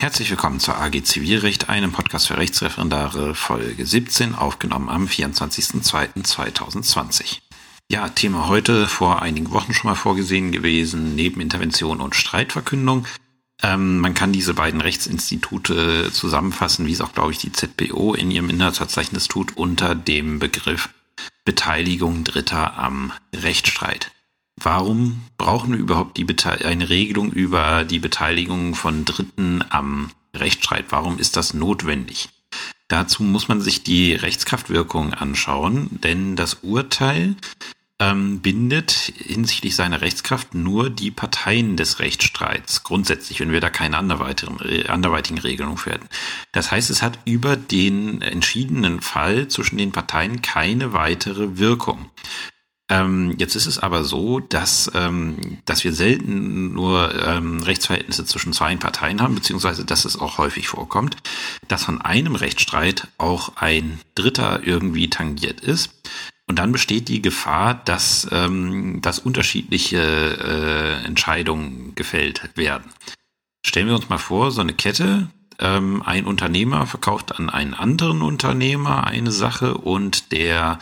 Herzlich willkommen zur AG Zivilrecht, einem Podcast für Rechtsreferendare, Folge 17, aufgenommen am 24.02.2020. Ja, Thema heute vor einigen Wochen schon mal vorgesehen gewesen, Nebenintervention und Streitverkündung. Ähm, man kann diese beiden Rechtsinstitute zusammenfassen, wie es auch, glaube ich, die ZBO in ihrem Inhaltsverzeichnis tut, unter dem Begriff Beteiligung Dritter am Rechtsstreit. Warum brauchen wir überhaupt die eine Regelung über die Beteiligung von Dritten am Rechtsstreit? Warum ist das notwendig? Dazu muss man sich die Rechtskraftwirkung anschauen, denn das Urteil ähm, bindet hinsichtlich seiner Rechtskraft nur die Parteien des Rechtsstreits, grundsätzlich, wenn wir da keine anderweitigen, äh, anderweitigen Regelung werden. Das heißt, es hat über den entschiedenen Fall zwischen den Parteien keine weitere Wirkung. Ähm, jetzt ist es aber so, dass, ähm, dass wir selten nur ähm, Rechtsverhältnisse zwischen zwei Parteien haben, beziehungsweise dass es auch häufig vorkommt, dass von einem Rechtsstreit auch ein Dritter irgendwie tangiert ist. Und dann besteht die Gefahr, dass, ähm, dass unterschiedliche äh, Entscheidungen gefällt werden. Stellen wir uns mal vor, so eine Kette, ähm, ein Unternehmer verkauft an einen anderen Unternehmer eine Sache und der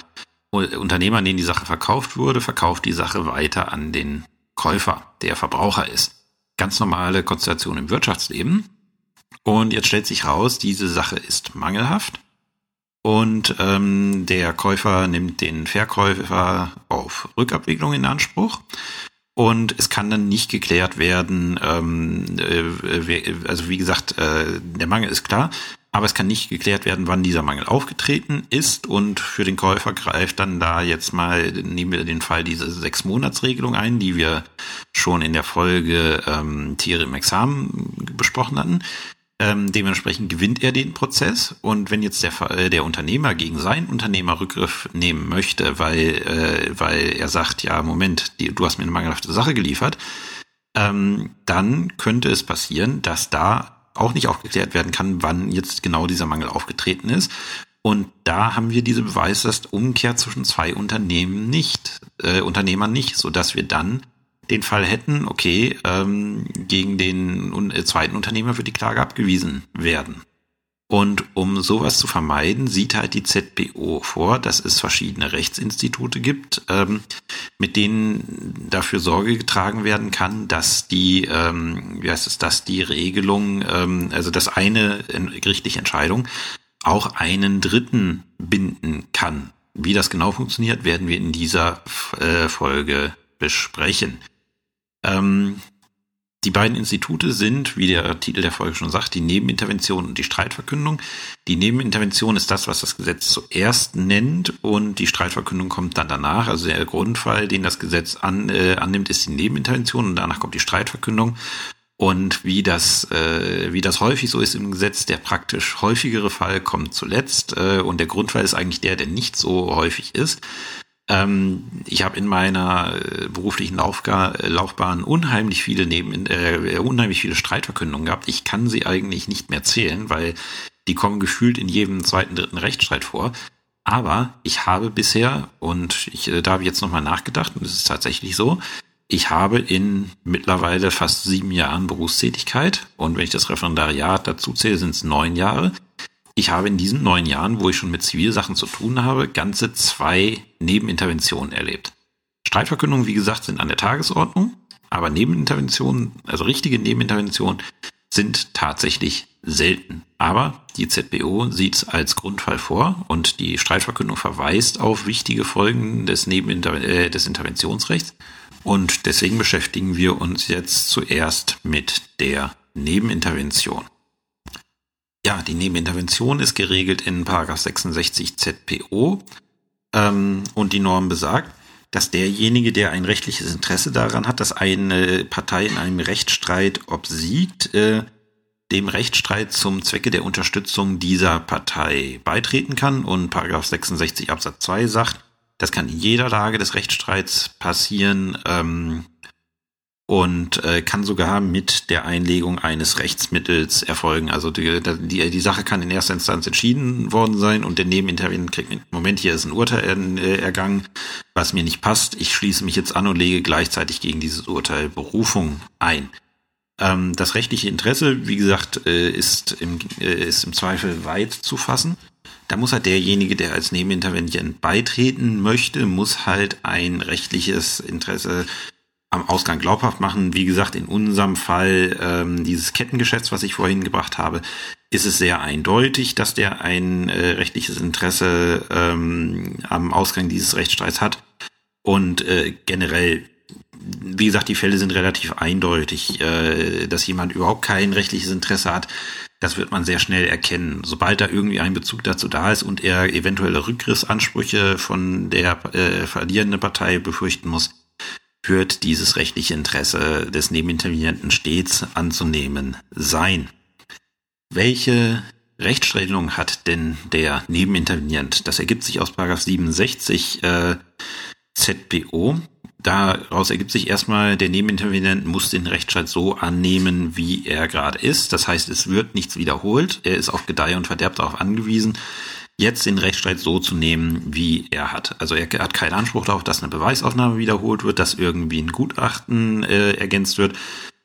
Unternehmer, an den die Sache verkauft wurde, verkauft die Sache weiter an den Käufer, der Verbraucher ist. Ganz normale Konstellation im Wirtschaftsleben. Und jetzt stellt sich raus, diese Sache ist mangelhaft. Und ähm, der Käufer nimmt den Verkäufer auf Rückabwicklung in Anspruch. Und es kann dann nicht geklärt werden, ähm, äh, also wie gesagt, äh, der Mangel ist klar, aber es kann nicht geklärt werden, wann dieser Mangel aufgetreten ist und für den Käufer greift dann da jetzt mal, nehmen wir den Fall diese Sechs-Monats-Regelung ein, die wir schon in der Folge ähm, Tiere im Examen besprochen hatten. Ähm, dementsprechend gewinnt er den Prozess und wenn jetzt der, äh, der Unternehmer gegen seinen Unternehmer Rückgriff nehmen möchte, weil, äh, weil er sagt, ja, Moment, die, du hast mir eine mangelhafte Sache geliefert, ähm, dann könnte es passieren, dass da auch nicht aufgeklärt werden kann, wann jetzt genau dieser Mangel aufgetreten ist. Und da haben wir diese Beweislast zwischen zwei Unternehmen nicht, äh, Unternehmern nicht, so wir dann den Fall hätten, okay, ähm, gegen den äh, zweiten Unternehmer wird die Klage abgewiesen werden. Und um sowas zu vermeiden, sieht halt die ZBO vor, dass es verschiedene Rechtsinstitute gibt, ähm, mit denen dafür Sorge getragen werden kann, dass die, ähm, wie heißt es, dass die Regelung, ähm, also dass eine gerichtliche Entscheidung auch einen Dritten binden kann. Wie das genau funktioniert, werden wir in dieser äh, Folge besprechen. Ähm, die beiden Institute sind, wie der Titel der Folge schon sagt, die Nebenintervention und die Streitverkündung. Die Nebenintervention ist das, was das Gesetz zuerst nennt und die Streitverkündung kommt dann danach. Also der Grundfall, den das Gesetz an, äh, annimmt, ist die Nebenintervention und danach kommt die Streitverkündung. Und wie das, äh, wie das häufig so ist im Gesetz, der praktisch häufigere Fall kommt zuletzt äh, und der Grundfall ist eigentlich der, der nicht so häufig ist. Ähm, ich habe in meiner äh, beruflichen Laufga Laufbahn unheimlich viele neben äh, unheimlich viele Streitverkündungen gehabt. Ich kann sie eigentlich nicht mehr zählen, weil die kommen gefühlt in jedem zweiten, dritten Rechtsstreit vor. Aber ich habe bisher, und ich, äh, da habe ich jetzt nochmal nachgedacht, und es ist tatsächlich so, ich habe in mittlerweile fast sieben Jahren Berufstätigkeit, und wenn ich das Referendariat dazu zähle, sind es neun Jahre, ich habe in diesen neun Jahren, wo ich schon mit Zivilsachen zu tun habe, ganze zwei Nebeninterventionen erlebt. Streitverkündungen, wie gesagt, sind an der Tagesordnung, aber Nebeninterventionen, also richtige Nebeninterventionen, sind tatsächlich selten. Aber die ZBO sieht es als Grundfall vor und die Streitverkündung verweist auf wichtige Folgen des, Nebeninter äh, des Interventionsrechts. Und deswegen beschäftigen wir uns jetzt zuerst mit der Nebenintervention. Ja, die Nebenintervention ist geregelt in 66 ZPO ähm, und die Norm besagt, dass derjenige, der ein rechtliches Interesse daran hat, dass eine Partei in einem Rechtsstreit obsiegt, äh, dem Rechtsstreit zum Zwecke der Unterstützung dieser Partei beitreten kann. Und Paragraph 66 Absatz 2 sagt, das kann in jeder Lage des Rechtsstreits passieren. Ähm, und äh, kann sogar mit der Einlegung eines Rechtsmittels erfolgen. Also die, die, die Sache kann in erster Instanz entschieden worden sein und der Nebenintervenient kriegt mit, Moment, hier ist ein Urteil äh, ergangen, was mir nicht passt. Ich schließe mich jetzt an und lege gleichzeitig gegen dieses Urteil Berufung ein. Ähm, das rechtliche Interesse, wie gesagt, äh, ist, im, äh, ist im Zweifel weit zu fassen. Da muss halt derjenige, der als Nebenintervenient beitreten möchte, muss halt ein rechtliches Interesse am Ausgang glaubhaft machen. Wie gesagt, in unserem Fall ähm, dieses Kettengeschäfts, was ich vorhin gebracht habe, ist es sehr eindeutig, dass der ein äh, rechtliches Interesse ähm, am Ausgang dieses Rechtsstreits hat. Und äh, generell, wie gesagt, die Fälle sind relativ eindeutig, äh, dass jemand überhaupt kein rechtliches Interesse hat. Das wird man sehr schnell erkennen. Sobald da irgendwie ein Bezug dazu da ist und er eventuelle Rückgrissansprüche von der äh, verlierenden Partei befürchten muss, wird dieses rechtliche Interesse des Nebenintervenienten stets anzunehmen sein. Welche Rechtsstellung hat denn der Nebenintervenient? Das ergibt sich aus 67 äh, ZPO. Daraus ergibt sich erstmal, der Nebenintervenient muss den Rechtsstreit so annehmen, wie er gerade ist. Das heißt, es wird nichts wiederholt. Er ist auf Gedeih und Verderb darauf angewiesen, jetzt den Rechtsstreit so zu nehmen, wie er hat. Also er hat keinen Anspruch darauf, dass eine Beweisaufnahme wiederholt wird, dass irgendwie ein Gutachten äh, ergänzt wird,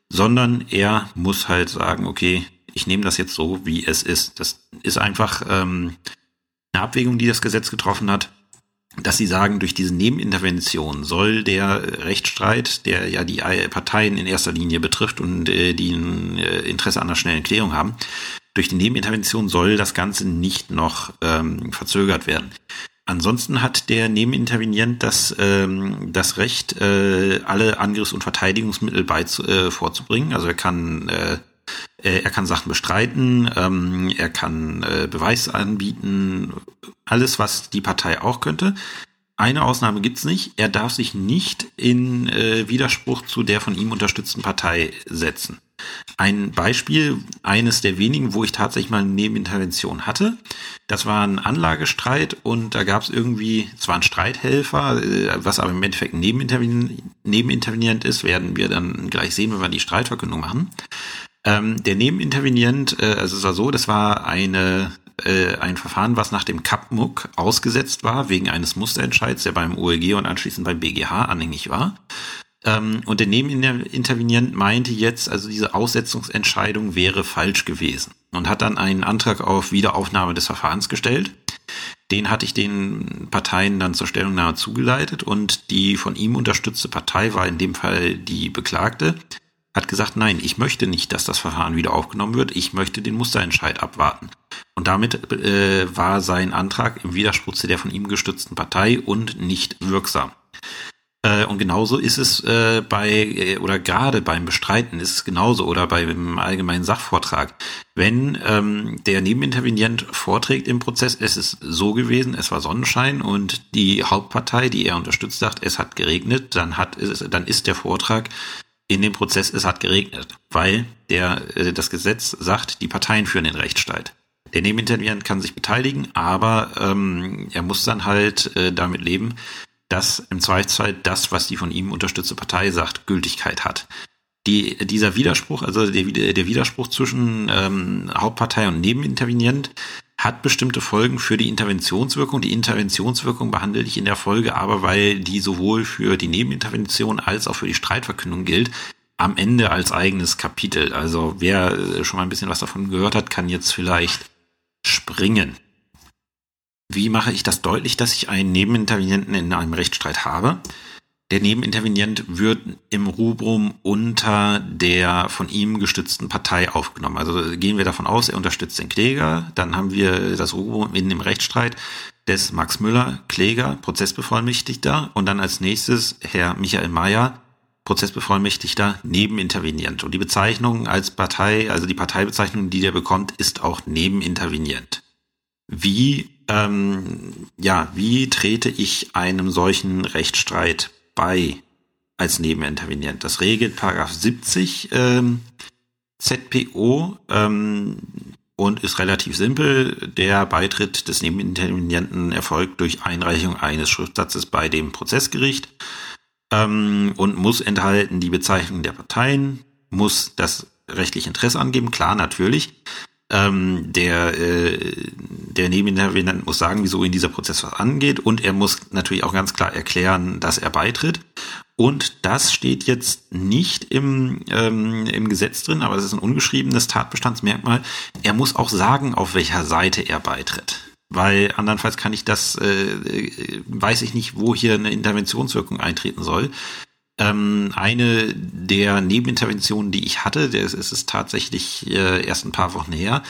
sondern er muss halt sagen, okay, ich nehme das jetzt so, wie es ist. Das ist einfach ähm, eine Abwägung, die das Gesetz getroffen hat, dass sie sagen, durch diese Nebenintervention soll der Rechtsstreit, der ja die Parteien in erster Linie betrifft und äh, die ein äh, Interesse an einer schnellen Klärung haben, durch die Nebenintervention soll das Ganze nicht noch ähm, verzögert werden. Ansonsten hat der Nebenintervenient das, ähm, das Recht, äh, alle Angriffs- und Verteidigungsmittel beizu, äh, vorzubringen. Also er kann, äh, äh, er kann Sachen bestreiten, ähm, er kann äh, Beweis anbieten, alles, was die Partei auch könnte. Eine Ausnahme gibt's nicht. Er darf sich nicht in äh, Widerspruch zu der von ihm unterstützten Partei setzen. Ein Beispiel, eines der wenigen, wo ich tatsächlich mal eine Nebenintervention hatte, das war ein Anlagestreit und da gab es irgendwie zwar einen Streithelfer, äh, was aber im Endeffekt nebenintervenierend ist, werden wir dann gleich sehen, wenn wir die Streitverkündung machen. Ähm, der Nebenintervenient, äh, also es war so, das war eine äh, ein Verfahren, was nach dem CAPMUC ausgesetzt war, wegen eines Musterentscheids, der beim OEG und anschließend beim BGH anhängig war. Ähm, und der Nebenintervenient meinte jetzt, also diese Aussetzungsentscheidung wäre falsch gewesen und hat dann einen Antrag auf Wiederaufnahme des Verfahrens gestellt. Den hatte ich den Parteien dann zur Stellungnahme zugeleitet und die von ihm unterstützte Partei war in dem Fall die Beklagte, hat gesagt, nein, ich möchte nicht, dass das Verfahren wieder aufgenommen wird, ich möchte den Musterentscheid abwarten. Und damit äh, war sein Antrag im Widerspruch zu der von ihm gestützten Partei und nicht wirksam. Äh, und genauso ist es äh, bei, äh, oder gerade beim Bestreiten ist es genauso oder beim allgemeinen Sachvortrag. Wenn ähm, der Nebenintervenient vorträgt im Prozess, es ist so gewesen, es war Sonnenschein und die Hauptpartei, die er unterstützt, sagt, es hat geregnet, dann hat es, dann ist der Vortrag in dem Prozess, es hat geregnet, weil der, äh, das Gesetz sagt, die Parteien führen den Rechtsstreit. Der Nebenintervenient kann sich beteiligen, aber ähm, er muss dann halt äh, damit leben, dass im Zweifelsfall das, was die von ihm unterstützte Partei sagt, Gültigkeit hat. Die, dieser Widerspruch, also der, der Widerspruch zwischen ähm, Hauptpartei und Nebenintervenient, hat bestimmte Folgen für die Interventionswirkung. Die Interventionswirkung behandle ich in der Folge aber, weil die sowohl für die Nebenintervention als auch für die Streitverkündung gilt, am Ende als eigenes Kapitel. Also wer äh, schon mal ein bisschen was davon gehört hat, kann jetzt vielleicht springen. Wie mache ich das deutlich, dass ich einen Nebenintervenienten in einem Rechtsstreit habe? Der Nebenintervenient wird im Rubrum unter der von ihm gestützten Partei aufgenommen. Also gehen wir davon aus, er unterstützt den Kläger. Dann haben wir das Rubrum in dem Rechtsstreit des Max Müller, Kläger, Prozessbevollmächtigter. Und dann als nächstes Herr Michael Mayer, Prozessbevollmächtigter, Nebenintervenient. Und die Bezeichnung als Partei, also die Parteibezeichnung, die der bekommt, ist auch Nebenintervenient. Wie ähm, ja, wie trete ich einem solchen Rechtsstreit bei als Nebenintervenient? Das regelt Paragraph 70 ähm, ZPO ähm, und ist relativ simpel. Der Beitritt des Nebenintervenienten erfolgt durch Einreichung eines Schriftsatzes bei dem Prozessgericht ähm, und muss enthalten die Bezeichnung der Parteien, muss das rechtliche Interesse angeben, klar natürlich. Ähm, der, äh, der Nebenintervenient muss sagen, wieso ihn dieser Prozess was angeht und er muss natürlich auch ganz klar erklären, dass er beitritt. Und das steht jetzt nicht im, ähm, im Gesetz drin, aber es ist ein ungeschriebenes Tatbestandsmerkmal. Er muss auch sagen, auf welcher Seite er beitritt. Weil andernfalls kann ich das, äh, weiß ich nicht, wo hier eine Interventionswirkung eintreten soll. Ähm, eine der Nebeninterventionen, die ich hatte, der ist, ist tatsächlich äh, erst ein paar Wochen her,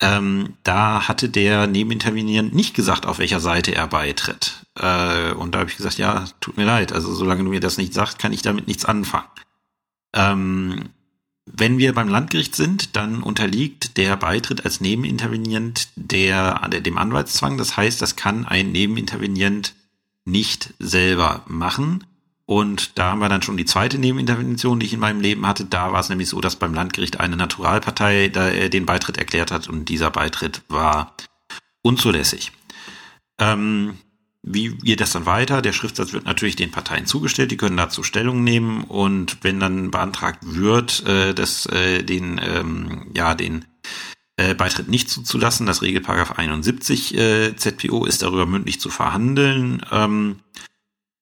ähm, da hatte der Nebenintervenierend nicht gesagt, auf welcher Seite er beitritt. Äh, und da habe ich gesagt, ja, tut mir leid, also solange du mir das nicht sagst, kann ich damit nichts anfangen. Ähm, wenn wir beim Landgericht sind, dann unterliegt der Beitritt als Nebenintervenient der, der, dem Anwaltszwang. Das heißt, das kann ein Nebenintervenient nicht selber machen. Und da haben wir dann schon die zweite Nebenintervention, die ich in meinem Leben hatte. Da war es nämlich so, dass beim Landgericht eine Naturalpartei da, äh, den Beitritt erklärt hat und dieser Beitritt war unzulässig. Ähm, wie geht das dann weiter? Der Schriftsatz wird natürlich den Parteien zugestellt, die können dazu Stellung nehmen und wenn dann beantragt wird, äh, dass äh, den ähm, ja den äh, Beitritt nicht zuzulassen, das Regelparagraph 71 äh, ZPO ist darüber mündlich zu verhandeln. Ähm,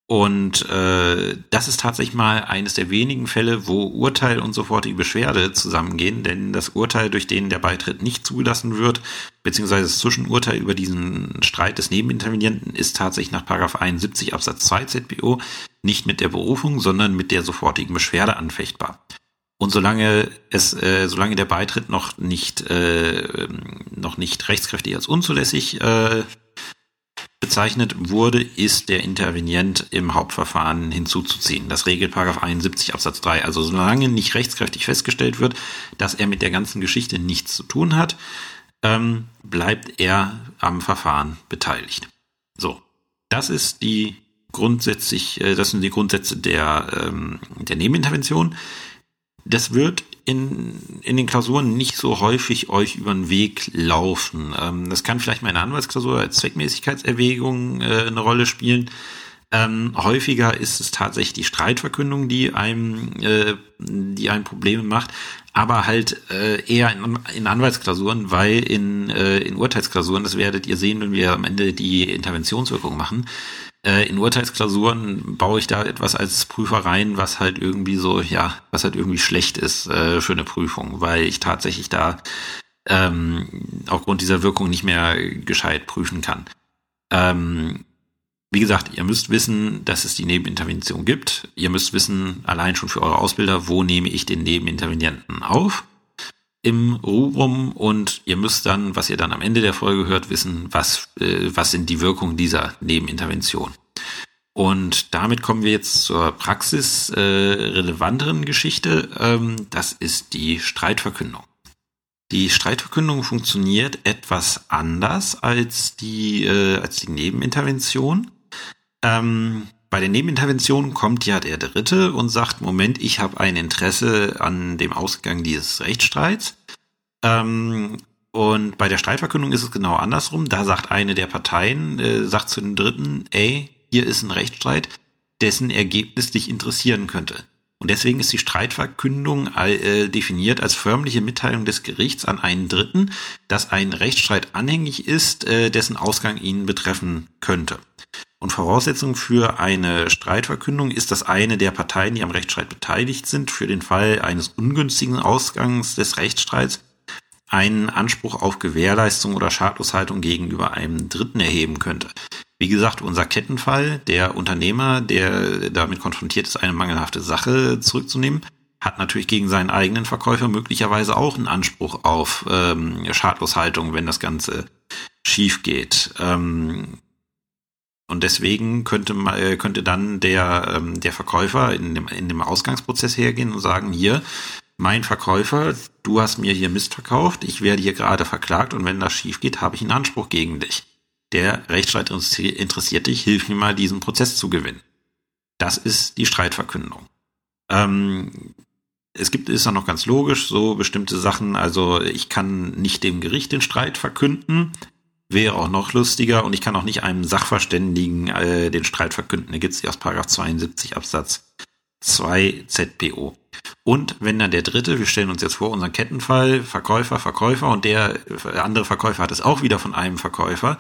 und äh, das ist tatsächlich mal eines der wenigen Fälle, wo Urteil und sofortige Beschwerde zusammengehen, denn das Urteil, durch den der Beitritt nicht zugelassen wird, beziehungsweise das Zwischenurteil über diesen Streit des Nebenintervenienten ist tatsächlich nach 71 Absatz 2 ZBO nicht mit der Berufung, sondern mit der sofortigen Beschwerde anfechtbar. Und solange es, äh, solange der Beitritt noch nicht, äh, noch nicht rechtskräftig als unzulässig äh, bezeichnet wurde, ist der Intervenient im Hauptverfahren hinzuzuziehen. Das regelt Paragraph 71 Absatz 3. Also solange nicht rechtskräftig festgestellt wird, dass er mit der ganzen Geschichte nichts zu tun hat, ähm, bleibt er am Verfahren beteiligt. So, das ist die grundsätzlich, äh, das sind die Grundsätze der, ähm, der Nebenintervention. Das wird in, in den Klausuren nicht so häufig euch über den Weg laufen. Ähm, das kann vielleicht mal in der Anwaltsklausur als Zweckmäßigkeitserwägung äh, eine Rolle spielen. Ähm, häufiger ist es tatsächlich die Streitverkündung, die einem, äh, die einem Probleme macht, aber halt äh, eher in, in Anwaltsklausuren, weil in, äh, in Urteilsklausuren, das werdet ihr sehen, wenn wir am Ende die Interventionswirkung machen, äh, in Urteilsklausuren baue ich da etwas als Prüfer rein, was halt irgendwie so, ja, was halt irgendwie schlecht ist äh, für eine Prüfung, weil ich tatsächlich da ähm, aufgrund dieser Wirkung nicht mehr gescheit prüfen kann. Ähm, wie gesagt, ihr müsst wissen, dass es die Nebenintervention gibt. Ihr müsst wissen, allein schon für eure Ausbilder, wo nehme ich den Nebenintervenienten auf im Rubrum und ihr müsst dann, was ihr dann am Ende der Folge hört, wissen, was, äh, was sind die Wirkungen dieser Nebenintervention. Und damit kommen wir jetzt zur praxisrelevanteren äh, Geschichte. Ähm, das ist die Streitverkündung. Die Streitverkündung funktioniert etwas anders als die, äh, als die Nebenintervention. Ähm, bei den Nebeninterventionen kommt ja der Dritte und sagt, Moment, ich habe ein Interesse an dem Ausgang dieses Rechtsstreits. Ähm, und bei der Streitverkündung ist es genau andersrum. Da sagt eine der Parteien, äh, sagt zu dem Dritten, ey, hier ist ein Rechtsstreit, dessen Ergebnis dich interessieren könnte. Und deswegen ist die Streitverkündung äh, definiert als förmliche Mitteilung des Gerichts an einen Dritten, dass ein Rechtsstreit anhängig ist, äh, dessen Ausgang ihn betreffen könnte. Und Voraussetzung für eine Streitverkündung ist, dass eine der Parteien, die am Rechtsstreit beteiligt sind, für den Fall eines ungünstigen Ausgangs des Rechtsstreits einen Anspruch auf Gewährleistung oder Schadloshaltung gegenüber einem Dritten erheben könnte. Wie gesagt, unser Kettenfall, der Unternehmer, der damit konfrontiert ist, eine mangelhafte Sache zurückzunehmen, hat natürlich gegen seinen eigenen Verkäufer möglicherweise auch einen Anspruch auf ähm, Schadloshaltung, wenn das Ganze schief geht. Ähm, und deswegen könnte, äh, könnte dann der, ähm, der Verkäufer in dem, in dem Ausgangsprozess hergehen und sagen, hier, mein Verkäufer, du hast mir hier Mist verkauft, ich werde hier gerade verklagt und wenn das schief geht, habe ich einen Anspruch gegen dich. Der Rechtsstreit interessiert dich, hilf mir mal, diesen Prozess zu gewinnen. Das ist die Streitverkündung. Ähm, es gibt, ist auch noch ganz logisch, so bestimmte Sachen, also ich kann nicht dem Gericht den Streit verkünden, wäre auch noch lustiger und ich kann auch nicht einem Sachverständigen äh, den Streit verkünden. Da gibt es aus Paragraph 72 Absatz 2 ZPO. Und wenn dann der dritte, wir stellen uns jetzt vor, unseren Kettenfall, Verkäufer, Verkäufer und der andere Verkäufer hat es auch wieder von einem Verkäufer,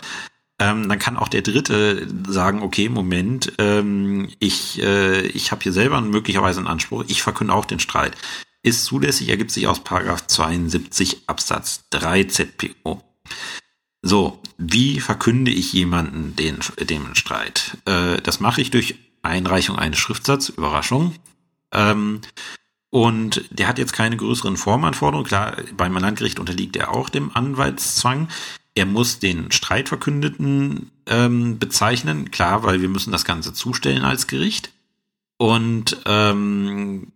ähm, dann kann auch der Dritte sagen, okay, Moment, ähm, ich, äh, ich habe hier selber möglicherweise einen Anspruch, ich verkünde auch den Streit. Ist zulässig, ergibt sich aus Paragraph 72 Absatz 3 ZPO. So, wie verkünde ich jemanden den, den Streit? Äh, das mache ich durch Einreichung eines Schriftsatzes, Überraschung. Ähm, und der hat jetzt keine größeren Formanforderungen. Klar, beim Landgericht unterliegt er auch dem Anwaltszwang. Er muss den Streitverkündeten ähm, bezeichnen, klar, weil wir müssen das Ganze zustellen als Gericht. Und ähm,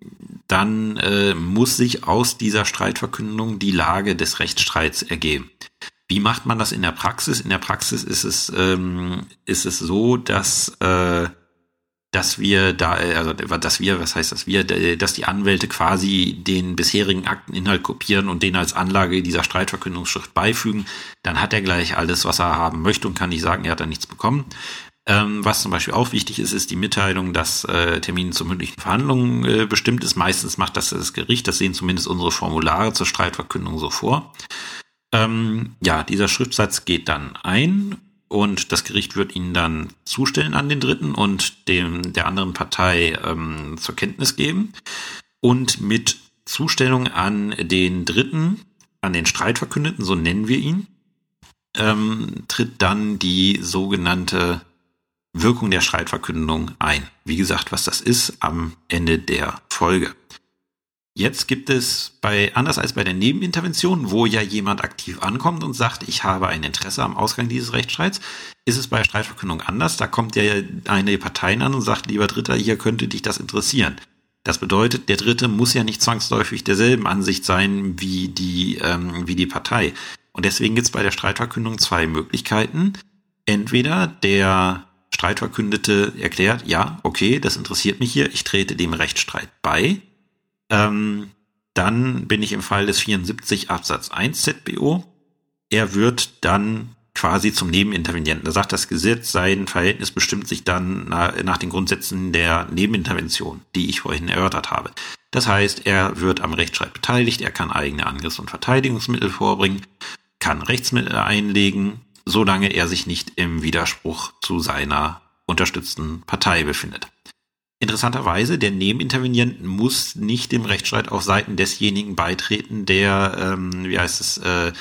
dann äh, muss sich aus dieser Streitverkündung die Lage des Rechtsstreits ergeben. Wie macht man das in der Praxis? In der Praxis ist es, ähm, ist es so, dass äh, dass wir da, also dass wir, was heißt das wir, dass die Anwälte quasi den bisherigen Akteninhalt kopieren und den als Anlage dieser Streitverkündungsschrift beifügen, dann hat er gleich alles, was er haben möchte und kann nicht sagen, er hat da nichts bekommen. Ähm, was zum Beispiel auch wichtig ist, ist die Mitteilung, dass äh, Termin zur mündlichen Verhandlung äh, bestimmt ist. Meistens macht das das Gericht, das sehen zumindest unsere Formulare zur Streitverkündung so vor. Ähm, ja, dieser Schriftsatz geht dann ein und das Gericht wird ihn dann zustellen an den Dritten und dem der anderen Partei ähm, zur Kenntnis geben. Und mit Zustellung an den Dritten, an den Streitverkündeten, so nennen wir ihn, ähm, tritt dann die sogenannte Wirkung der Streitverkündung ein. Wie gesagt, was das ist am Ende der Folge. Jetzt gibt es bei, anders als bei der Nebenintervention, wo ja jemand aktiv ankommt und sagt, ich habe ein Interesse am Ausgang dieses Rechtsstreits, ist es bei Streitverkündung anders. Da kommt ja eine Partei an und sagt, lieber Dritter, hier könnte dich das interessieren. Das bedeutet, der Dritte muss ja nicht zwangsläufig derselben Ansicht sein wie die, ähm, wie die Partei. Und deswegen gibt es bei der Streitverkündung zwei Möglichkeiten. Entweder der Streitverkündete erklärt, ja, okay, das interessiert mich hier, ich trete dem Rechtsstreit bei ähm, dann bin ich im Fall des 74 Absatz 1 ZBO. Er wird dann quasi zum Nebenintervenienten. Da sagt das Gesetz, sein Verhältnis bestimmt sich dann nach, den Grundsätzen der Nebenintervention, die ich vorhin erörtert habe. Das heißt, er wird am Rechtsstreit beteiligt, er kann eigene Angriffs- und Verteidigungsmittel vorbringen, kann Rechtsmittel einlegen, solange er sich nicht im Widerspruch zu seiner unterstützten Partei befindet. Interessanterweise, der Nebenintervenient muss nicht dem Rechtsstreit auf Seiten desjenigen beitreten, der, ähm, wie heißt es, äh,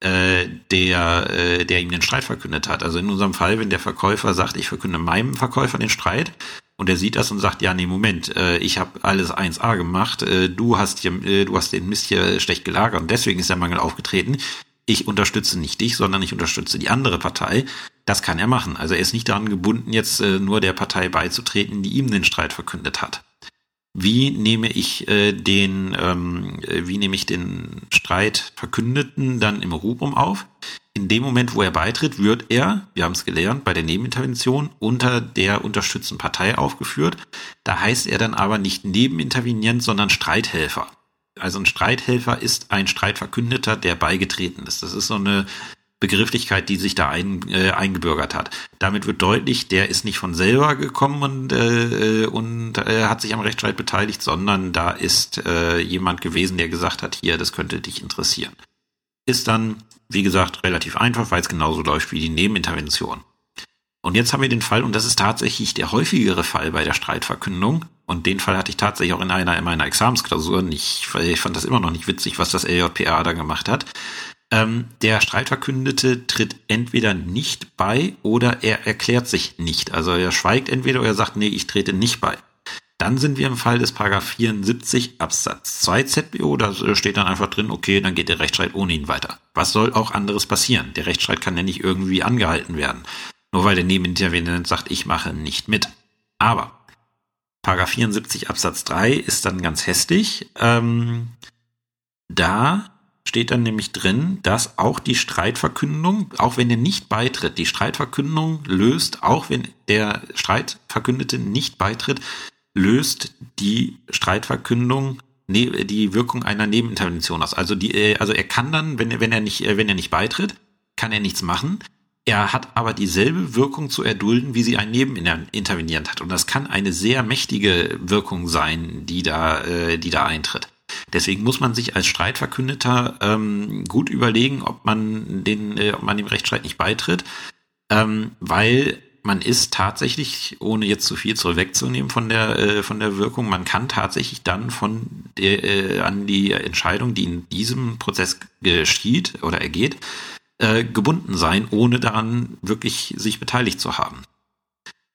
äh, der, äh, der ihm den Streit verkündet hat. Also in unserem Fall, wenn der Verkäufer sagt, ich verkünde meinem Verkäufer den Streit und er sieht das und sagt, ja, nee, Moment, äh, ich habe alles 1a gemacht, äh, du hast hier, äh, du hast den Mist hier schlecht gelagert und deswegen ist der Mangel aufgetreten ich unterstütze nicht dich, sondern ich unterstütze die andere Partei. Das kann er machen. Also er ist nicht daran gebunden, jetzt äh, nur der Partei beizutreten, die ihm den Streit verkündet hat. Wie nehme ich äh, den, ähm, äh, wie nehme ich den Streitverkündeten dann im Rubrum auf? In dem Moment, wo er beitritt, wird er, wir haben es gelernt, bei der Nebenintervention unter der unterstützten Partei aufgeführt. Da heißt er dann aber nicht Nebenintervenient, sondern Streithelfer also ein Streithelfer ist ein Streitverkündeter, der beigetreten ist. Das ist so eine Begrifflichkeit, die sich da ein, äh, eingebürgert hat. Damit wird deutlich, der ist nicht von selber gekommen und, äh, und äh, hat sich am Rechtsstreit beteiligt, sondern da ist äh, jemand gewesen, der gesagt hat, hier, das könnte dich interessieren. Ist dann, wie gesagt, relativ einfach, weil es genauso läuft wie die Nebenintervention. Und jetzt haben wir den Fall, und das ist tatsächlich der häufigere Fall bei der Streitverkündung, und den Fall hatte ich tatsächlich auch in einer meiner Examensklausuren. Ich, ich fand das immer noch nicht witzig, was das LJPA da gemacht hat. Ähm, der Streitverkündete tritt entweder nicht bei oder er erklärt sich nicht. Also er schweigt entweder oder er sagt, nee, ich trete nicht bei. Dann sind wir im Fall des Paragraph 74 Absatz 2 ZBO. Da steht dann einfach drin, okay, dann geht der Rechtsstreit ohne ihn weiter. Was soll auch anderes passieren? Der Rechtsstreit kann ja nicht irgendwie angehalten werden. Nur weil der Nebenintervenient sagt, ich mache nicht mit. Aber Paragraph 74 Absatz 3 ist dann ganz hässlich. Ähm, da steht dann nämlich drin, dass auch die Streitverkündung, auch wenn er nicht beitritt, die Streitverkündung löst, auch wenn der Streitverkündete nicht beitritt, löst die Streitverkündung ne, die Wirkung einer Nebenintervention aus. Also die, äh, also er kann dann, wenn er, wenn er nicht, äh, wenn er nicht beitritt, kann er nichts machen. Er hat aber dieselbe Wirkung zu erdulden, wie sie ein Nebenintervenierend hat. Und das kann eine sehr mächtige Wirkung sein, die da, äh, die da eintritt. Deswegen muss man sich als Streitverkündeter ähm, gut überlegen, ob man den, äh, ob man dem Rechtsstreit nicht beitritt, ähm, weil man ist tatsächlich, ohne jetzt zu viel zurückzunehmen von der äh, von der Wirkung, man kann tatsächlich dann von der äh, an die Entscheidung, die in diesem Prozess geschieht oder ergeht, äh, gebunden sein, ohne daran wirklich sich beteiligt zu haben.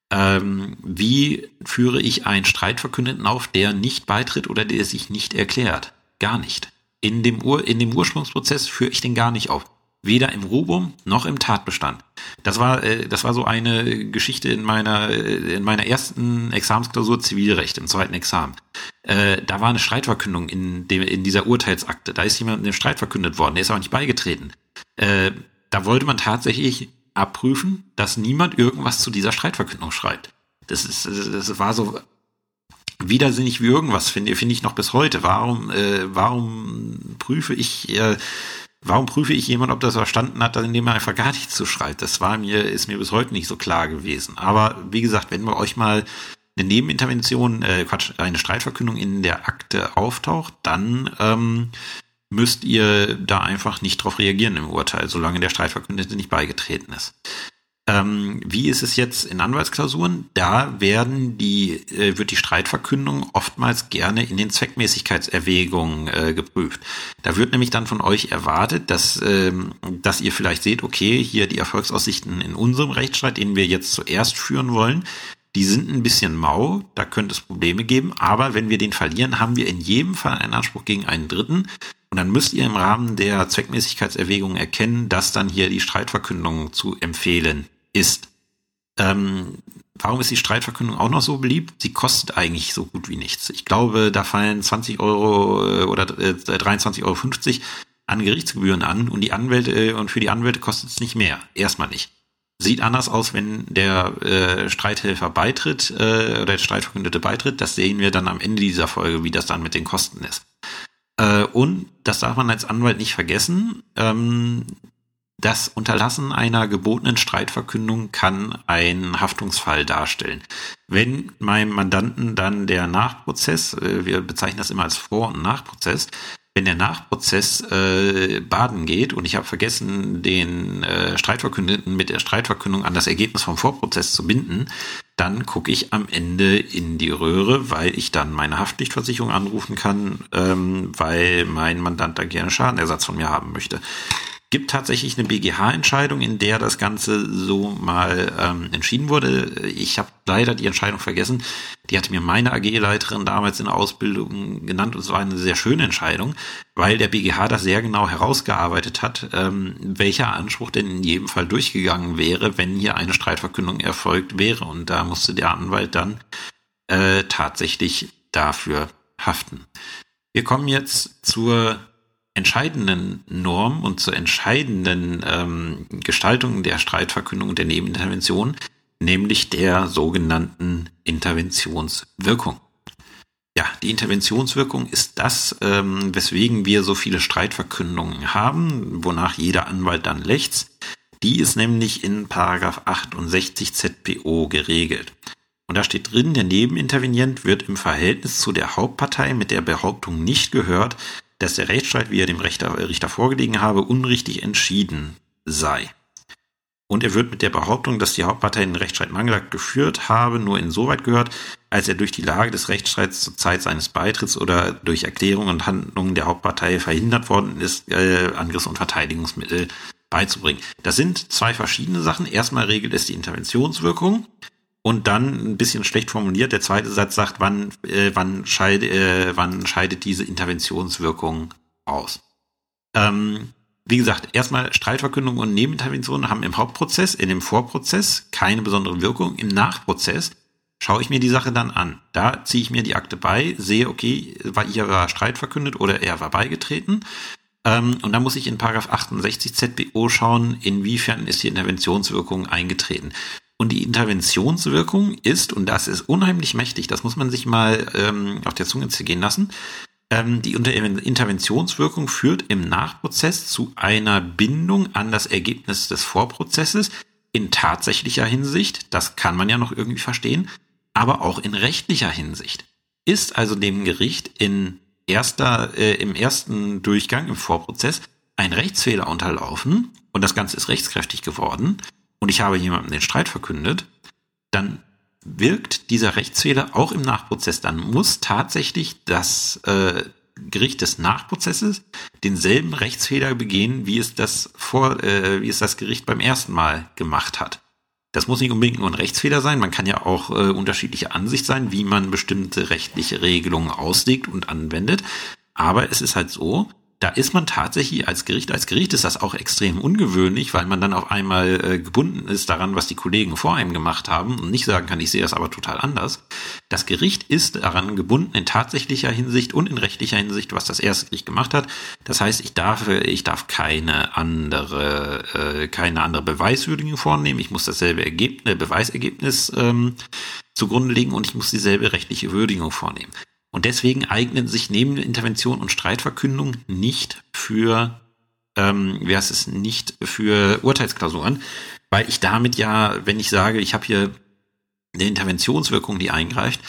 Ähm, wie führe ich einen Streitverkündeten auf, der nicht beitritt oder der sich nicht erklärt? Gar nicht. In dem, Ur in dem Ursprungsprozess führe ich den gar nicht auf. Weder im Rubum noch im Tatbestand. Das war, äh, das war so eine Geschichte in meiner, äh, in meiner ersten Examensklausur Zivilrecht, im zweiten Examen. Äh, da war eine Streitverkündung in, dem, in dieser Urteilsakte. Da ist jemand in den Streit verkündet worden, der ist aber nicht beigetreten. Äh, da wollte man tatsächlich abprüfen, dass niemand irgendwas zu dieser Streitverkündung schreibt. Das ist, das war so widersinnig wie irgendwas, finde finde ich noch bis heute. Warum, äh, warum prüfe ich, äh, warum prüfe ich jemand, ob das verstanden hat, indem er einfach gar nichts zu schreibt? Das war mir, ist mir bis heute nicht so klar gewesen. Aber wie gesagt, wenn wir euch mal eine Nebenintervention, äh, Quatsch, eine Streitverkündung in der Akte auftaucht, dann ähm, müsst ihr da einfach nicht drauf reagieren im Urteil, solange der Streitverkündete nicht beigetreten ist. Ähm, wie ist es jetzt in Anwaltsklausuren? Da werden die, äh, wird die Streitverkündung oftmals gerne in den Zweckmäßigkeitserwägungen äh, geprüft. Da wird nämlich dann von euch erwartet, dass, ähm, dass ihr vielleicht seht, okay, hier die Erfolgsaussichten in unserem Rechtsstreit, den wir jetzt zuerst führen wollen, die sind ein bisschen mau, da könnte es Probleme geben, aber wenn wir den verlieren, haben wir in jedem Fall einen Anspruch gegen einen Dritten und dann müsst ihr im Rahmen der Zweckmäßigkeitserwägungen erkennen, dass dann hier die Streitverkündung zu empfehlen ist. Ähm, warum ist die Streitverkündung auch noch so beliebt? Sie kostet eigentlich so gut wie nichts. Ich glaube, da fallen 20 Euro äh, oder äh, 23,50 Euro an Gerichtsgebühren an und die Anwälte äh, und für die Anwälte kostet es nicht mehr. Erstmal nicht. Sieht anders aus, wenn der äh, Streithelfer beitritt äh, oder der Streitverkündete beitritt. Das sehen wir dann am Ende dieser Folge, wie das dann mit den Kosten ist. Äh, und das darf man als Anwalt nicht vergessen. Ähm, das Unterlassen einer gebotenen Streitverkündung kann einen Haftungsfall darstellen. Wenn meinem Mandanten dann der Nachprozess, äh, wir bezeichnen das immer als Vor- und Nachprozess, wenn der Nachprozess äh, baden geht und ich habe vergessen, den äh, Streitverkündeten mit der Streitverkündung an das Ergebnis vom Vorprozess zu binden, dann gucke ich am Ende in die Röhre, weil ich dann meine Haftpflichtversicherung anrufen kann, ähm, weil mein Mandant da gerne Schadenersatz von mir haben möchte gibt tatsächlich eine BGH-Entscheidung, in der das Ganze so mal ähm, entschieden wurde. Ich habe leider die Entscheidung vergessen. Die hatte mir meine AG-Leiterin damals in der Ausbildung genannt und es war eine sehr schöne Entscheidung, weil der BGH das sehr genau herausgearbeitet hat, ähm, welcher Anspruch denn in jedem Fall durchgegangen wäre, wenn hier eine Streitverkündung erfolgt wäre. Und da musste der Anwalt dann äh, tatsächlich dafür haften. Wir kommen jetzt zur entscheidenden Norm und zur entscheidenden ähm, Gestaltung der Streitverkündung und der Nebenintervention, nämlich der sogenannten Interventionswirkung. Ja, die Interventionswirkung ist das, ähm, weswegen wir so viele Streitverkündungen haben, wonach jeder Anwalt dann lächzt. Die ist nämlich in Paragraph 68 ZPO geregelt. Und da steht drin, der Nebenintervenient wird im Verhältnis zu der Hauptpartei mit der Behauptung nicht gehört, dass der Rechtsstreit, wie er dem Richter, Richter vorgelegen habe, unrichtig entschieden sei. Und er wird mit der Behauptung, dass die Hauptpartei den Rechtsstreit mangelhaft geführt habe, nur insoweit gehört, als er durch die Lage des Rechtsstreits zur Zeit seines Beitritts oder durch Erklärungen und Handlungen der Hauptpartei verhindert worden ist, äh, Angriffs- und Verteidigungsmittel beizubringen. Das sind zwei verschiedene Sachen. Erstmal regelt es die Interventionswirkung und dann ein bisschen schlecht formuliert. Der zweite Satz sagt, wann, äh, wann, scheid, äh, wann scheidet diese Interventionswirkung aus. Ähm, wie gesagt, erstmal Streitverkündung und Nebenintervention haben im Hauptprozess, in dem Vorprozess keine besondere Wirkung. Im Nachprozess schaue ich mir die Sache dann an. Da ziehe ich mir die Akte bei, sehe, okay, war ihrer Streit verkündet oder er war beigetreten. Ähm, und dann muss ich in Paragraph 68 ZBO schauen, inwiefern ist die Interventionswirkung eingetreten. Und die Interventionswirkung ist, und das ist unheimlich mächtig, das muss man sich mal ähm, auf der Zunge zergehen lassen, Ähm, die Interventionswirkung führt im Nachprozess zu einer Bindung an das Ergebnis des Vorprozesses in tatsächlicher Hinsicht, das kann man ja noch irgendwie verstehen, aber auch in rechtlicher Hinsicht. Ist also dem Gericht in erster, äh, im ersten Durchgang, im Vorprozess, ein Rechtsfehler unterlaufen und das Ganze ist rechtskräftig geworden und ich habe jemandem den Streit verkündet, dann wirkt dieser Rechtsfehler auch im Nachprozess. Dann muss tatsächlich das äh, Gericht des Nachprozesses denselben Rechtsfehler begehen, wie es das vor, äh, wie es das Gericht beim ersten Mal gemacht hat. Das muss nicht unbedingt nur ein Rechtsfehler sein, man kann ja auch äh, unterschiedliche Ansicht sein, wie man bestimmte rechtliche Regelungen auslegt und anwendet. Aber es ist halt so, da ist man tatsächlich als Gericht, als Gericht ist das auch extrem ungewöhnlich, weil man dann auf einmal äh, gebunden ist daran, was die Kollegen vor einem gemacht haben und nicht sagen kann, ich sehe das aber total anders. Das Gericht ist daran gebunden in tatsächlicher Hinsicht und in rechtlicher Hinsicht, was das erste Gericht gemacht hat. Das heißt, ich darf, ich darf keine andere, äh, keine andere Beweiswürdigung vornehmen. Ich muss dasselbe Ergebnis, Beweisergebnis ähm, zugrunde legen und ich muss dieselbe rechtliche Würdigung vornehmen. Und deswegen eignen sich Nebenintervention und Streitverkündung nicht für, ähm, wie heißt es, nicht für Urteilsklausuren, weil ich damit ja, wenn ich sage, ich habe hier eine Interventionswirkung, die eingreift,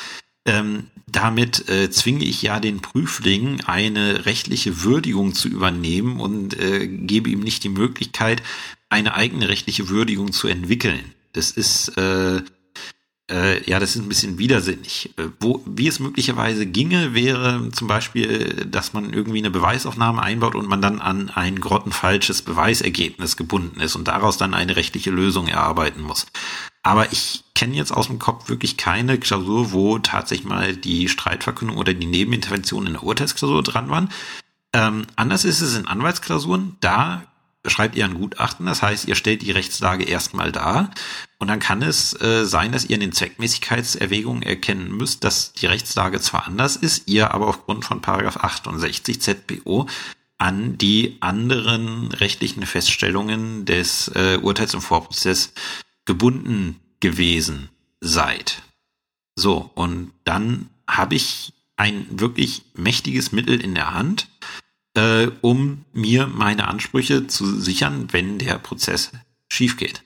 ähm, damit äh, zwinge ich ja den Prüfling, eine rechtliche Würdigung zu übernehmen und äh, gebe ihm nicht die Möglichkeit, eine eigene rechtliche Würdigung zu entwickeln. Das ist äh, äh, ja, das ist ein bisschen widersinnig. Äh, wo, wie es möglicherweise ginge, wäre zum Beispiel, dass man irgendwie eine Beweisaufnahme einbaut und man dann an ein grottenfalsches Beweisergebnis gebunden ist und daraus dann eine rechtliche Lösung erarbeiten muss. Aber ich kenne jetzt aus dem Kopf wirklich keine Klausur, wo tatsächlich mal die Streitverkündung oder die Nebenintervention in der Urteilsklausur dran waren. Ähm, anders ist es in Anwaltsklausuren. Da schreibt ihr ein Gutachten, das heißt, ihr stellt die Rechtslage erstmal dar und dann kann es äh, sein, dass ihr in den Zweckmäßigkeitserwägungen erkennen müsst, dass die Rechtslage zwar anders ist, ihr aber aufgrund von Paragraph 68 ZBO an die anderen rechtlichen Feststellungen des äh, Urteils im Vorprozess gebunden gewesen seid. So, und dann habe ich ein wirklich mächtiges Mittel in der Hand, äh, um mir meine Ansprüche zu sichern, wenn der Prozess schief geht.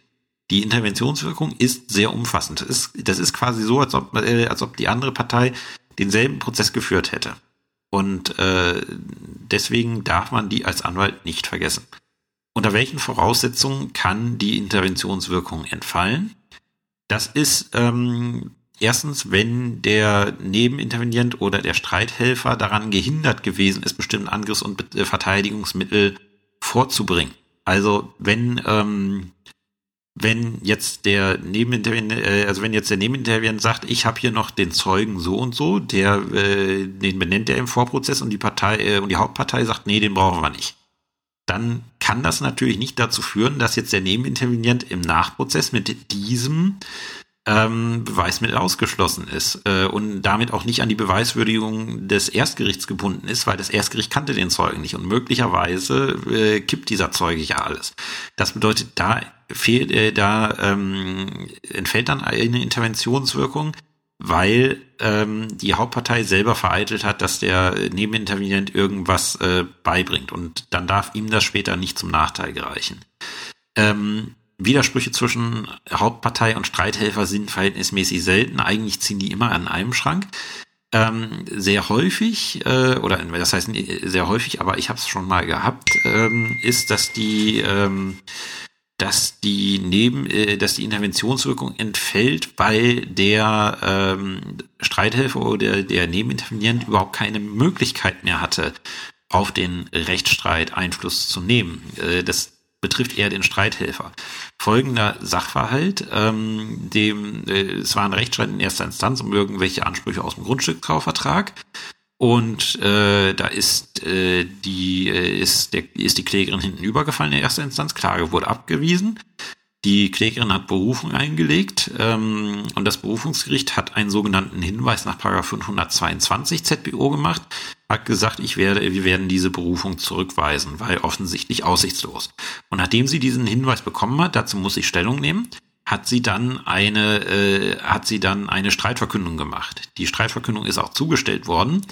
Die Interventionswirkung ist sehr umfassend. Das ist, das ist quasi so, als ob, äh, als ob die andere Partei denselben Prozess geführt hätte. Und äh, deswegen darf man die als Anwalt nicht vergessen. Unter welchen Voraussetzungen kann die Interventionswirkung entfallen? Das ist ähm, Erstens, wenn der Nebenintervenient oder der Streithelfer daran gehindert gewesen ist, bestimmte Angriffs- und äh, Verteidigungsmittel vorzubringen. Also wenn ähm, wenn jetzt der Nebenintervenient, äh, also wenn jetzt der Nebenintervenient sagt, ich habe hier noch den Zeugen so und so, der äh, den benennt er im Vorprozess und die Partei äh, und die Hauptpartei sagt, nee, den brauchen wir nicht. Dann kann das natürlich nicht dazu führen, dass jetzt der Nebenintervenient im Nachprozess mit diesem ähm, Beweismittel ausgeschlossen ist äh, und damit auch nicht an die Beweiswürdigung des Erstgerichts gebunden ist, weil das Erstgericht kannte den Zeugen nicht und möglicherweise äh, kippt dieser Zeuge ja alles. Das bedeutet, da fehlt, äh, da ähm, entfällt dann eine Interventionswirkung, weil ähm, die Hauptpartei selber vereitelt hat, dass der Nebenintervenient irgendwas äh, beibringt und dann darf ihm das später nicht zum Nachteil gereichen. Ähm, Widersprüche zwischen Hauptpartei und Streithelfer sind verhältnismäßig selten. Eigentlich ziehen die immer an einem Schrank. Ähm, sehr häufig, äh, oder das heißt sehr häufig, aber ich habe es schon mal gehabt, ähm, ist, dass die, ähm, dass die neben, äh, dass die Interventionswirkung entfällt, weil der ähm, Streithelfer oder der Nebenintervenient überhaupt keine Möglichkeit mehr hatte, auf den Rechtsstreit Einfluss zu nehmen. Äh, das betrifft eher den Streithelfer. Folgender Sachverhalt, ähm, dem, äh, es war ein Rechtsstreit in erster Instanz um irgendwelche Ansprüche aus dem Grundstückkaufvertrag. Und äh, da ist äh, die äh, ist der ist die Klägerin hinten übergefallen in erster Instanz. Klage wurde abgewiesen. Die Klägerin hat Berufung eingelegt ähm, und das Berufungsgericht hat einen sogenannten Hinweis nach 522 ZBO gemacht, hat gesagt, ich werde, wir werden diese Berufung zurückweisen, weil offensichtlich aussichtslos. Und nachdem sie diesen Hinweis bekommen hat, dazu muss ich Stellung nehmen, hat sie dann eine, äh, hat sie dann eine Streitverkündung gemacht. Die Streitverkündung ist auch zugestellt worden.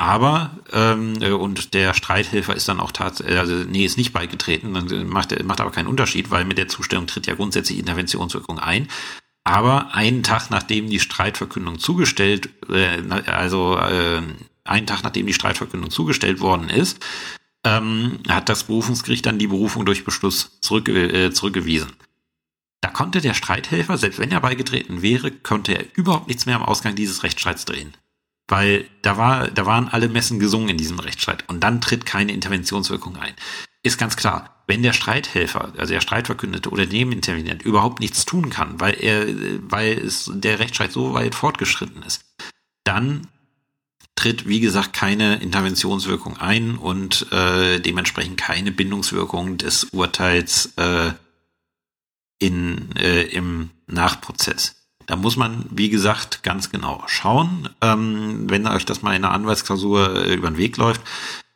Aber, ähm, äh, und der Streithelfer ist dann auch tatsächlich, also nee, ist nicht beigetreten, dann macht, macht aber keinen Unterschied, weil mit der Zustellung tritt ja grundsätzlich Interventionswirkung ein. Aber einen Tag nachdem die Streitverkündung zugestellt, äh, also äh, einen Tag nachdem die Streitverkündung zugestellt worden ist, ähm, hat das Berufungsgericht dann die Berufung durch Beschluss zurück, äh, zurückgewiesen. Da konnte der Streithelfer, selbst wenn er beigetreten wäre, konnte er überhaupt nichts mehr am Ausgang dieses Rechtsstreits drehen. Weil da war, da waren alle Messen gesungen in diesem Rechtsstreit und dann tritt keine Interventionswirkung ein. Ist ganz klar, wenn der Streithelfer, also der Streitverkündete oder Nebenintervenient überhaupt nichts tun kann, weil er, weil es der Rechtsstreit so weit fortgeschritten ist, dann tritt, wie gesagt, keine Interventionswirkung ein und äh, dementsprechend keine Bindungswirkung des Urteils äh, in, äh, im Nachprozess. Da muss man, wie gesagt, ganz genau schauen. Ähm, wenn euch das mal in einer Anwaltsklausur äh, über den Weg läuft,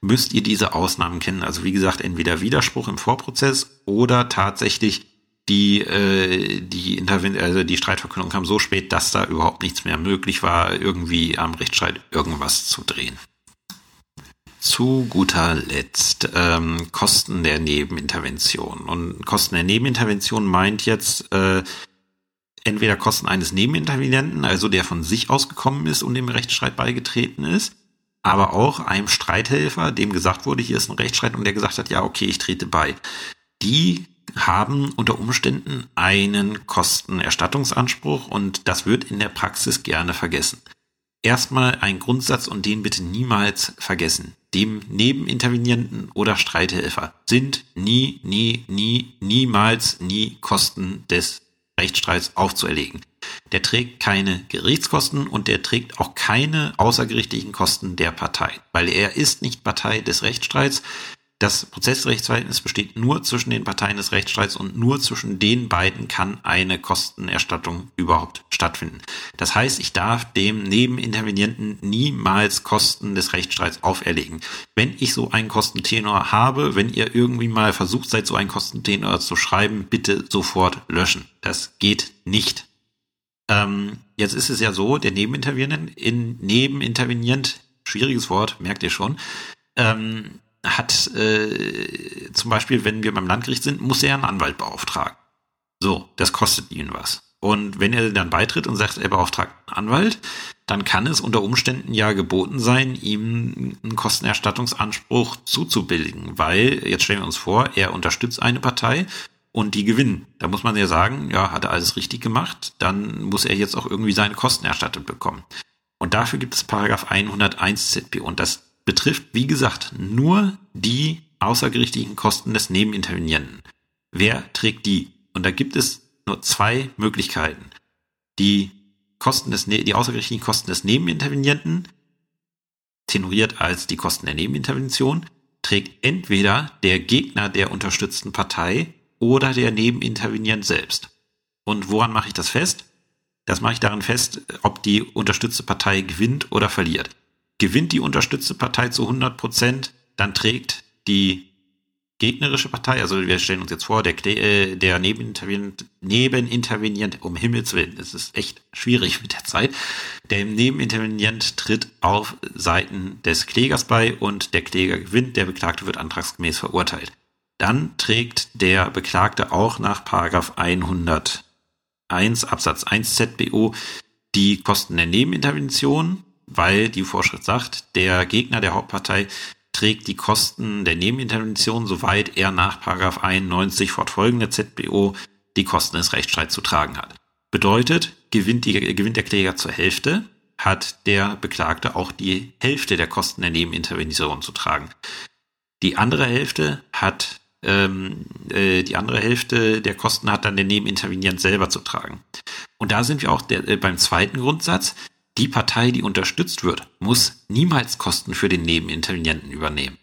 müsst ihr diese Ausnahmen kennen. Also wie gesagt, entweder Widerspruch im Vorprozess oder tatsächlich die äh, die Interven also die Streitverkündung kam so spät, dass da überhaupt nichts mehr möglich war, irgendwie am Rechtsstreit irgendwas zu drehen. Zu guter Letzt ähm, Kosten der Nebenintervention. Und Kosten der Nebenintervention meint jetzt äh, entweder Kosten eines Nebenintervenienten, also der von sich ausgekommen ist und dem Rechtsstreit beigetreten ist, aber auch einem Streithelfer, dem gesagt wurde, hier ist ein Rechtsstreit und der gesagt hat, ja, okay, ich trete bei. Die haben unter Umständen einen Kostenerstattungsanspruch und das wird in der Praxis gerne vergessen. Erstmal ein Grundsatz und den bitte niemals vergessen. Dem Nebenintervenierenden oder Streithelfer sind nie, nie, nie, niemals, nie Kosten des Rechtsstreits aufzuerlegen. Der trägt keine Gerichtskosten und der trägt auch keine außergerichtlichen Kosten der Partei, weil er ist nicht Partei des Rechtsstreits. Das Prozessrechtsverhältnis besteht nur zwischen den Parteien des Rechtsstreits und nur zwischen den beiden kann eine Kostenerstattung überhaupt stattfinden. Das heißt, ich darf dem Nebenintervenienten niemals Kosten des Rechtsstreits auferlegen. Wenn ich so einen Kostentenor habe, wenn ihr irgendwie mal versucht seid, so einen Kostentenor zu schreiben, bitte sofort löschen. Das geht nicht. Ähm, jetzt ist es ja so, der Nebenintervenient, in Nebenintervenient, schwieriges Wort, merkt ihr schon, ähm, hat äh, zum Beispiel, wenn wir beim Landgericht sind, muss er einen Anwalt beauftragen. So, das kostet ihn was. Und wenn er dann beitritt und sagt, er beauftragt einen Anwalt, dann kann es unter Umständen ja geboten sein, ihm einen Kostenerstattungsanspruch zuzubilligen, weil, jetzt stellen wir uns vor, er unterstützt eine Partei und die gewinnen. Da muss man ja sagen, ja, hat er alles richtig gemacht, dann muss er jetzt auch irgendwie seine Kosten erstattet bekommen. Und dafür gibt es Paragraph 101 ZB und das betrifft, wie gesagt, nur die außergerichtlichen Kosten des Nebenintervenienten. Wer trägt die? Und da gibt es nur zwei Möglichkeiten. Die Kosten des, ne-, die außergerichtlichen Kosten des Nebenintervenienten, tenoriert als die Kosten der Nebenintervention, trägt entweder der Gegner der unterstützten Partei oder der Nebenintervenient selbst. Und woran mache ich das fest? Das mache ich daran fest, ob die unterstützte Partei gewinnt oder verliert. Gewinnt die unterstützte Partei zu 100 Prozent, dann trägt die gegnerische Partei, also wir stellen uns jetzt vor, der, äh, der Nebenintervenient, Nebenintervenient, um Himmels Willen, es ist echt schwierig mit der Zeit, der Nebenintervenient tritt auf Seiten des Klägers bei und der Kläger gewinnt, der Beklagte wird antragsgemäß verurteilt. Dann trägt der Beklagte auch nach Paragraph 101 Absatz 1 ZBO die Kosten der Nebenintervention weil die Vorschrift sagt, der Gegner der Hauptpartei trägt die Kosten der Nebenintervention, soweit er nach 91 fortfolgende ZBO die Kosten des Rechtsstreits zu tragen hat. Bedeutet, gewinnt, die, gewinnt der Kläger zur Hälfte, hat der Beklagte auch die Hälfte der Kosten der Nebenintervention zu tragen. Die andere Hälfte hat ähm, äh, die andere Hälfte der Kosten hat dann der Nebenintervenient selber zu tragen. Und da sind wir auch der, äh, beim zweiten Grundsatz die Partei, die unterstützt wird, muss niemals Kosten für den Nebenintervenienten übernehmen.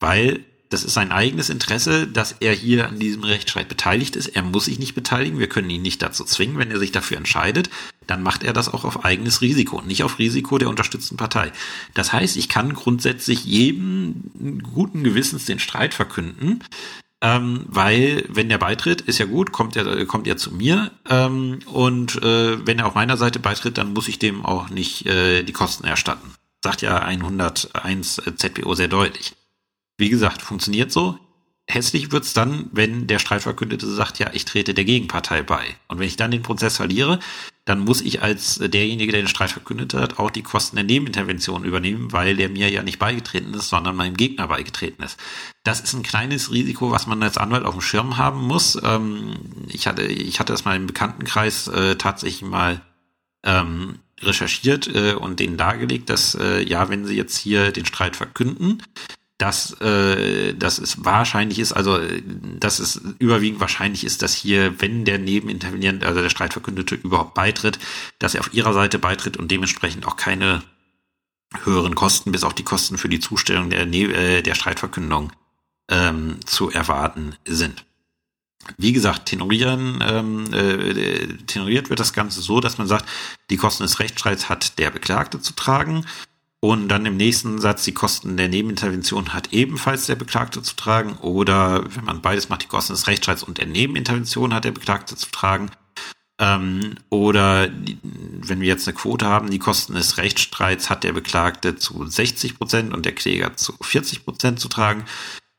Weil das ist sein eigenes Interesse, dass er hier an diesem Rechtsstreit beteiligt ist. Er muss sich nicht beteiligen. Wir können ihn nicht dazu zwingen. Wenn er sich dafür entscheidet, dann macht er das auch auf eigenes Risiko, nicht auf Risiko der unterstützten Partei. Das heißt, ich kann grundsätzlich jedem guten Gewissens den Streit verkünden, ähm, weil wenn der beitritt, ist ja gut, kommt er, kommt er zu mir ähm, und äh, wenn er auf meiner Seite beitritt, dann muss ich dem auch nicht äh, die Kosten erstatten. Sagt ja 101 ZPO sehr deutlich. Wie gesagt, funktioniert so. Hässlich wird's dann, wenn der Streitverkündete sagt, ja, ich trete der Gegenpartei bei. Und wenn ich dann den Prozess verliere, dann muss ich als derjenige, der den Streit verkündet hat, auch die Kosten der Nebenintervention übernehmen, weil der mir ja nicht beigetreten ist, sondern meinem Gegner beigetreten ist. Das ist ein kleines Risiko, was man als Anwalt auf dem Schirm haben muss. Ähm, ich hatte, ich hatte das mal im Bekanntenkreis äh, tatsächlich mal ähm, recherchiert äh, und denen dargelegt, dass äh, ja, wenn sie jetzt hier den Streit verkünden, dass, äh, dass es wahrscheinlich ist, also dass es überwiegend wahrscheinlich ist, dass hier, wenn der Nebenintervenient, also der Streitverkündete überhaupt beitritt, dass er auf ihrer Seite beitritt und dementsprechend auch keine höheren Kosten, bis auch die Kosten für die Zustellung der, äh, der Streitverkündung ähm, zu erwarten sind. Wie gesagt, tenorieren, ähm, äh, tenoriert wird das Ganze so, dass man sagt, die Kosten des Rechtsstreits hat der Beklagte zu tragen und dann im nächsten Satz die Kosten der Nebenintervention hat ebenfalls der Beklagte zu tragen. Oder wenn man beides macht, die Kosten des Rechtsstreits und der Nebenintervention hat der Beklagte zu tragen. Ähm, oder die, wenn wir jetzt eine Quote haben, die Kosten des Rechtsstreits hat der Beklagte zu 60 Prozent und der Kläger zu 40 Prozent zu tragen.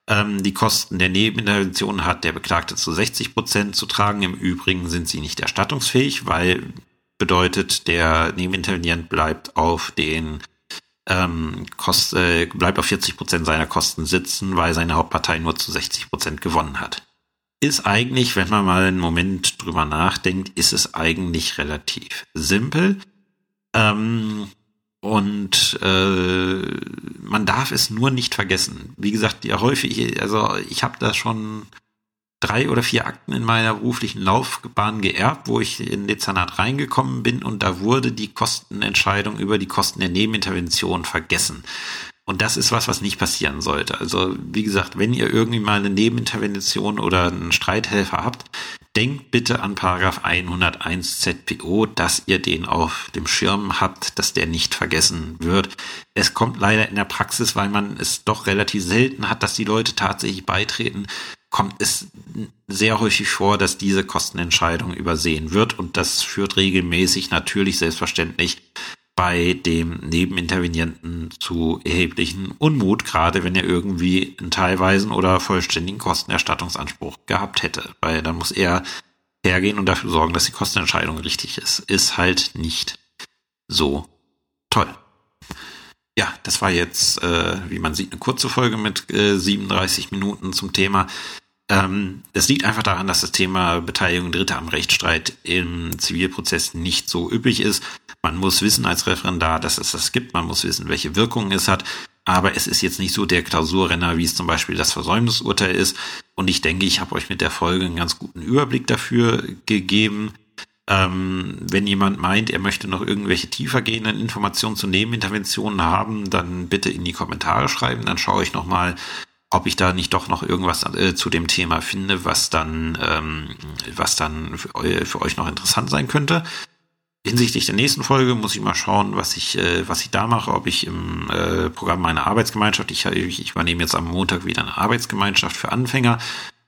Ähm, die Kosten der Nebenintervention hat der Beklagte zu 60 Prozent zu tragen. Im Übrigen sind sie nicht erstattungsfähig, weil bedeutet, der Nebenintervenient bleibt auf den ähm, kost, äh, bleibt auf 40 Prozent seiner Kosten sitzen, weil seine Hauptpartei nur zu 60 Prozent gewonnen hat. Ist eigentlich, wenn man mal einen Moment drüber nachdenkt, ist es eigentlich relativ simpel. Ähm, und äh, man darf es nur nicht vergessen. Wie gesagt, ja häufig, also ich habe da schon drei oder vier Akten in meiner beruflichen Laufbahn geerbt, wo ich in Dezernat reingekommen bin und da wurde die Kostenentscheidung über die Kosten der Nebenintervention vergessen. Und das ist was, was nicht passieren sollte. Also, wie gesagt, wenn ihr irgendwie mal eine Nebenintervention oder einen Streithelfer habt, denkt bitte an Paragraph 101 ZPO, dass ihr den auf dem Schirm habt, dass der nicht vergessen wird. Es kommt leider in der Praxis, weil man es doch relativ selten hat, dass die Leute tatsächlich beitreten, kommt es sehr häufig vor, dass diese Kostenentscheidung übersehen wird und das führt regelmäßig natürlich selbstverständlich bei dem Nebenintervenienten zu erheblichen Unmut, gerade wenn er irgendwie einen teilweisen oder vollständigen Kostenerstattungsanspruch gehabt hätte, weil dann muss er hergehen und dafür sorgen, dass die Kostenentscheidung richtig ist. Ist halt nicht so toll. Ja, das war jetzt, äh, wie man sieht, eine kurze Folge mit äh, 37 Minuten zum Thema. Ähm, es liegt einfach daran, dass das Thema Beteiligung Dritter am Rechtsstreit im Zivilprozess nicht so üppig ist. Man muss wissen als Referendar, dass es das gibt. Man muss wissen, welche Wirkungen es hat. Aber es ist jetzt nicht so der Klausurrenner, wie es zum Beispiel das Versäumnisurteil ist. Und ich denke, ich habe euch mit der Folge einen ganz guten Überblick dafür gegeben. Ähm, wenn jemand meint, er möchte noch irgendwelche tiefergehenden Informationen zu Nebeninterventionen haben, dann bitte in die Kommentare schreiben. Dann schaue ich nochmal, ob ich da nicht doch noch irgendwas äh, zu dem Thema finde, was dann, ähm, was dann für, eu für, euch noch interessant sein könnte. Hinsichtlich der nächsten Folge muss ich mal schauen, was ich, äh, was ich da mache, ob ich im äh, Programm meiner Arbeitsgemeinschaft, ich, ich übernehme jetzt am Montag wieder eine Arbeitsgemeinschaft für Anfänger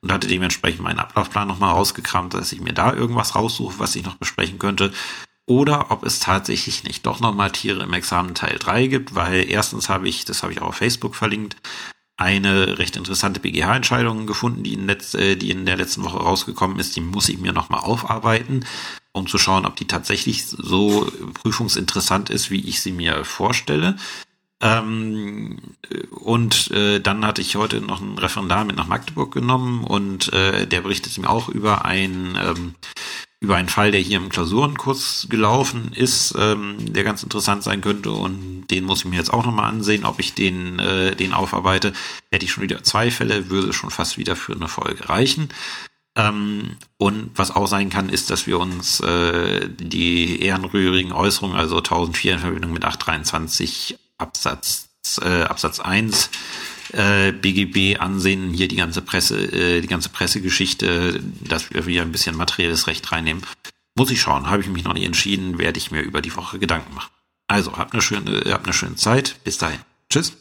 und hatte dementsprechend meinen Ablaufplan nochmal rausgekramt, dass ich mir da irgendwas raussuche, was ich noch besprechen könnte. Oder ob es tatsächlich nicht doch nochmal Tiere im Examen Teil 3 gibt, weil erstens habe ich, das habe ich auch auf Facebook verlinkt, eine recht interessante BGH-Entscheidung gefunden, die in, letz, äh, die in der letzten Woche rausgekommen ist. Die muss ich mir nochmal aufarbeiten, um zu schauen, ob die tatsächlich so prüfungsinteressant ist, wie ich sie mir vorstelle. Ähm, und äh, dann hatte ich heute noch einen Referendar mit nach Magdeburg genommen und äh, der berichtet mir auch über ein ähm, über einen Fall, der hier im Klausurenkurs gelaufen ist, ähm, der ganz interessant sein könnte und den muss ich mir jetzt auch nochmal ansehen, ob ich den, äh, den aufarbeite. Hätte ich schon wieder zwei Fälle, würde schon fast wieder für eine Folge reichen. Ähm, und was auch sein kann, ist, dass wir uns äh, die ehrenrührigen Äußerungen, also 1004 in Verbindung mit 823 Absatz, äh, Absatz 1 äh, BGB ansehen, hier die ganze Presse, äh, die ganze Pressegeschichte, dass wir wieder ein bisschen materielles Recht reinnehmen. Muss ich schauen, habe ich mich noch nicht entschieden, werde ich mir über die Woche Gedanken machen. Also, habt eine schöne, habt eine schöne Zeit. Bis dahin. Tschüss.